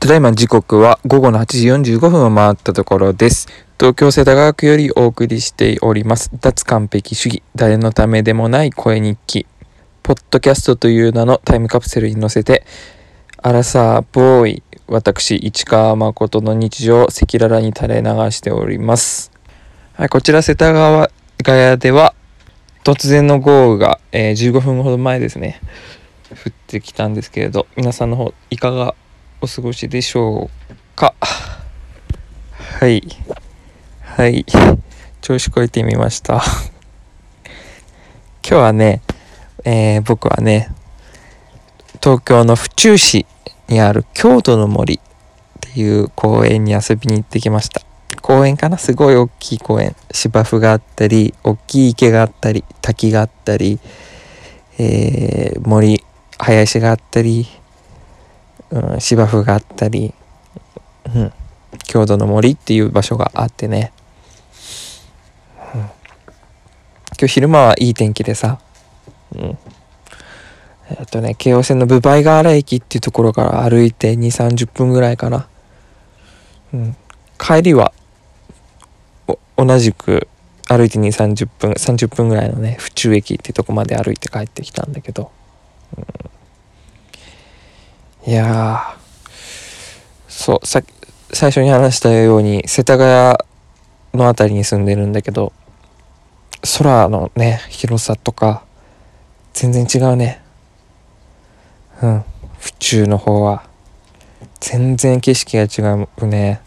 ただいま時刻は午後の8時45分を回ったところです。東京世田谷区よりお送りしております。脱完璧主義、誰のためでもない声日記。ポッドキャストという名のタイムカプセルに乗せて、アラサーボーイ、私、市川誠の日常を赤裸々に垂れ流しております。はい、こちら世田谷では、突然の豪雨が、えー15分ほど前ですね、降ってきたんですけれど、皆さんの方、いかがお過ごしでしょうか？はい。はい。調子こえてみました。今日はね、えー僕はね、東京の府中市にある京都の森っていう公園に遊びに行ってきました。公園かな？すごい大きい公園。芝生があったり、大きい池があったり、滝があったり、えー森、林があったり、うん、芝生があったり、うん、郷土の森っていう場所があってね、うん、今日昼間はいい天気でさ、うん、えっとね京王線の分倍河原駅っていうところから歩いて2 3 0分ぐらいかな、うん、帰りは同じく歩いて2 3 0分30分ぐらいのね府中駅っていうとこまで歩いて帰ってきたんだけど、うん。いやそうさ最初に話したように世田谷の辺りに住んでるんだけど空のね広さとか全然違うね。うん。府中の方は全然景色が違うね。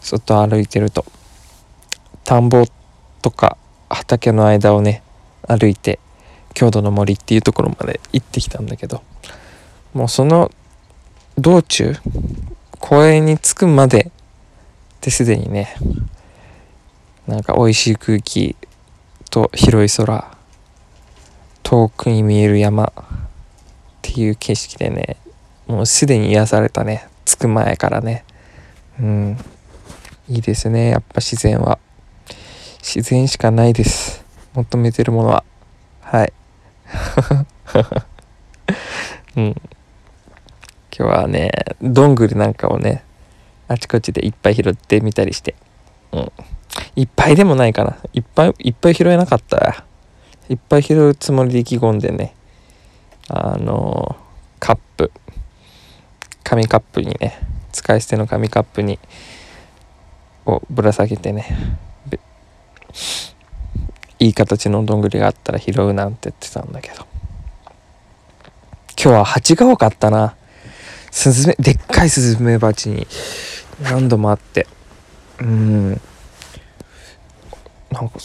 外歩いてると。田んぼとか畑の間をね歩いて郷土の森っていうところまで行ってきたんだけど。もうその道中公園に着くまでですでにねなんか美味しい空気と広い空遠くに見える山っていう景色でねもうすでに癒されたね着く前からね。うん。いいですねやっぱ自然は。自然しかないです。求めてるものは。はい。うん。今日はねどんぐりなんかをねあちこちでいっぱい拾ってみたりして。うん。いっぱいでもないかな。いっぱいいっぱい拾えなかった。わいっぱい拾うつもりで意気込んでね。あのカップ。紙カップにね使い捨ての紙カップにをぶら下げてねいい形のどんぐりがあったら拾うなんて言ってたんだけど。今日は蜂が多かったな。スズメでっかいスズメバチに何度も会って。うん。なんか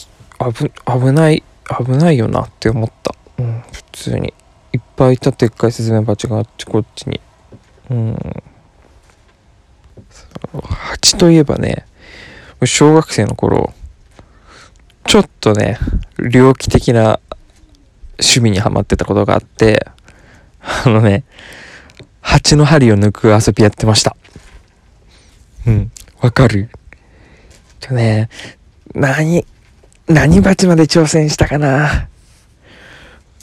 危危ない危ないよなって思った、うん、普通に。いっぱいいたでっかいスズメバチがあっちこっちに。うん。蜂といえばね小学生の頃ちょっとね猟奇的な趣味にはまってたことがあってあのね蜂の針を抜く遊びやってました。うん。わかるとね、何、何蜂まで挑戦したかな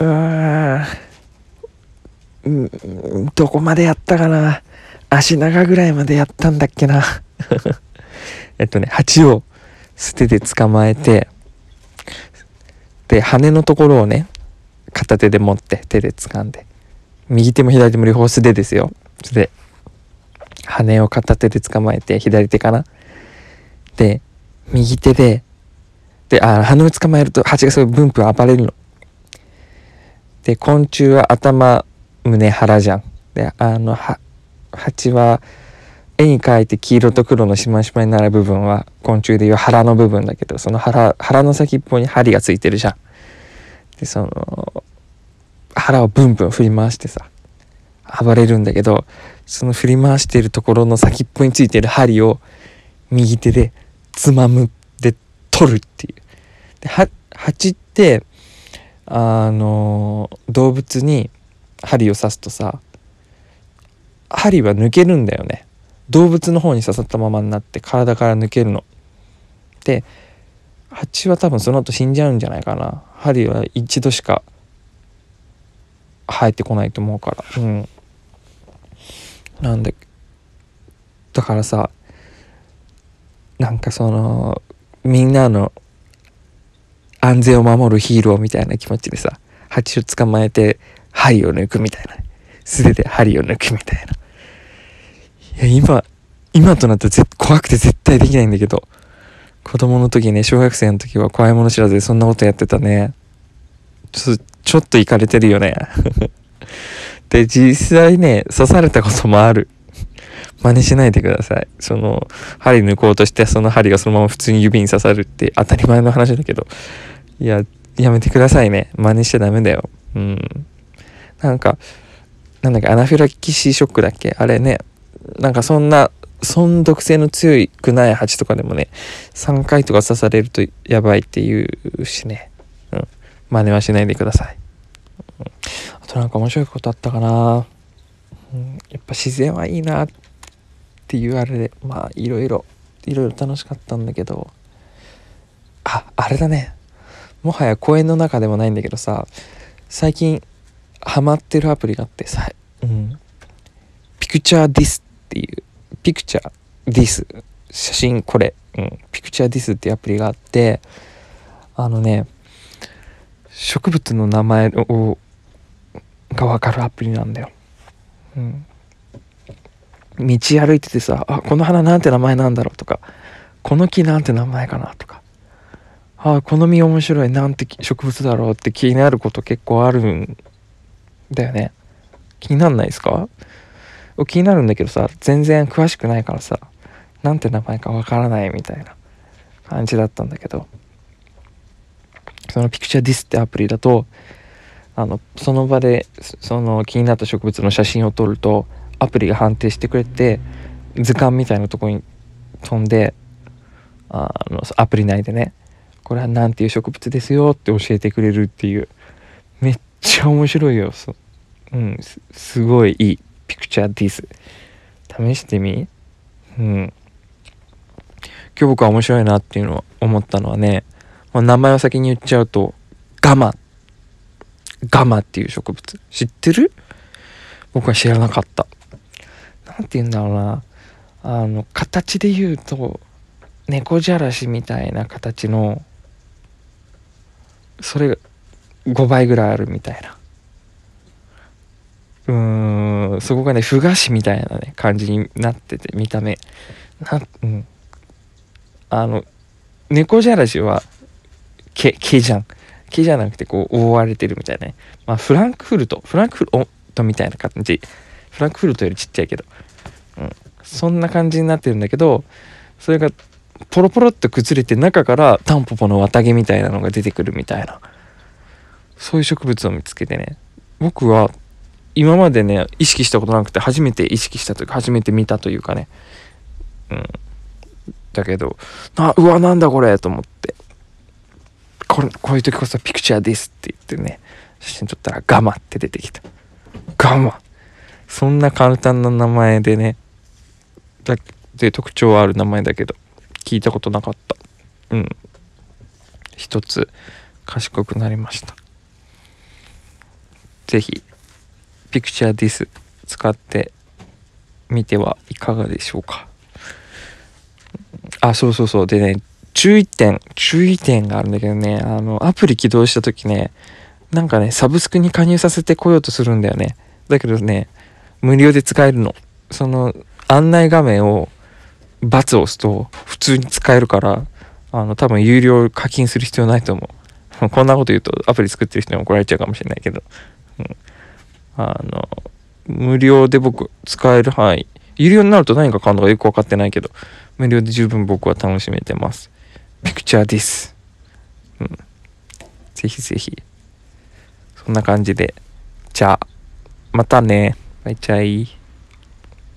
うーん。うんどこまでやったかな足長ぐらいまでやったんだっけな えっとね、蜂を捨てて捕まえて、で、羽のところをね、片手で持って手で掴んで、右手も左手も両方素手ですよ。素手。羽を片手で捕まえて左手かな。で右手でであ羽を捕まえると蜂がすごいブンブン暴れるの。で昆虫は頭胸腹じゃん。であのは蜂は絵に描いて黄色と黒のしましまになる部分は昆虫でいう腹の部分だけどその腹腹の先っぽに針がついてるじゃん。でその腹をブンブン振り回してさ暴れるんだけどその振り回してるところの先っぽについてる針を右手でつまむで取るっていう。で蜂ってあの動物に針を刺すとさ針は抜けるんだよね。動物の方に刺さったままになって体から抜けるの。で蜂は多分その後死んじゃうんじゃないかな。針は一度しか生えてこないと思うから。うん。なんでだからさなんかそのみんなの安全を守るヒーローみたいな気持ちでさ蜂を捕まえて針を抜くみたいな。素手で針を抜くみたいな。いや今今となっては怖くて絶対できないんだけど子供の時ね小学生の時は怖いもの知らずでそんなことやってたね。ちょちょっといかれてるよね。で実際ね刺されたこともある。真似しないでください。その針抜こうとしてその針がそのまま普通に指に刺さるって当たり前の話だけど。いややめてくださいね。真似しちゃダメだよ。うん。なんかなんだっけアナフィラキシーショックだっけ？あれね。なんかそんな損毒性の強くない蜂とかでもね3回とか刺されるとやばいって言うしね、真似はしないでください、うん、あとなんか面白いことあったかな、うん、やっぱ自然はいいなっていうあれでまあいろいろいろいろ楽しかったんだけど。ああれだね。もはや公園の中でもないんだけどさ最近ハマってるアプリがあってさ、うん、 PictureThis っていう PictureThis 写真これ、うん、 PictureThis っていうアプリがあってあのね植物の名前をが分かるアプリなんだよ。うん、道歩いててさあこの花なんて名前なんだろうとかこの木なんて名前かなとかあこの実面白いなんて植物だろうって気になること結構あるんだよね。気になんないですか？気になるんだけどさ全然詳しくないからさなんて名前かわからないみたいな感じだったんだけど。そのピクチャーディスってアプリだとあのその場でその気になった植物の写真を撮るとアプリが判定してくれて図鑑みたいなとこに飛んであのアプリ内でねこれは何ていう植物ですよって教えてくれるっていうめっちゃ面白いようんすごいいいピクチャーディス。試してみ？うん。今日僕は面白いなっていうのを思ったのはね、まあ、名前を先に言っちゃうとガマ。ガマっていう植物。知ってる？僕は知らなかった。何て言うんだろうな。あの形で言うと猫じゃらしみたいな形のそれが5倍ぐらいあるみたいな。うーんそこがねふ菓子みたいなね感じになってて見た目。なうん。あの猫じゃらしは毛毛じゃん。毛じゃなくてこう覆われてるみたいなね。まあフランクフルト。フランクフルトみたいな感じフランクフルトよりちっちゃいけど。うん、そんな感じになってるんだけどそれがポロポロっと崩れて中からタンポポの綿毛みたいなのが出てくるみたいな。そういう植物を見つけてね。僕は今までね意識したことなくて初めて意識したというか初めて見たというかね。うん。だけどあうわなんだこれと思って。これこういう時こそピクチャーですって言ってね写真撮ったらガマって出てきた。ガマ。そんな簡単な名前でねだで特徴ある名前だけど聞いたことなかった。うん。一つ賢くなりました。是非ピクチャーディス使ってみてはいかがでしょうか。あそうそうそう。でね注意点注意点があるんだけどねあのアプリ起動した時ねなんかねサブスクに加入させてこようとするんだよね。だけどね無料で使えるの。その案内画面を×を押すと普通に使えるからあの多分有料課金する必要ないと思う。こんなこと言うとアプリ作ってる人に怒られちゃうかもしれないけど、うん、あの無料で僕使える範囲。有料になると何が変わるのかよく分かってないけど無料で十分僕は楽しめてます。ピクチャーです、うん、ぜひぜひ。そんな感じで。じゃあまたね。バイチャイ。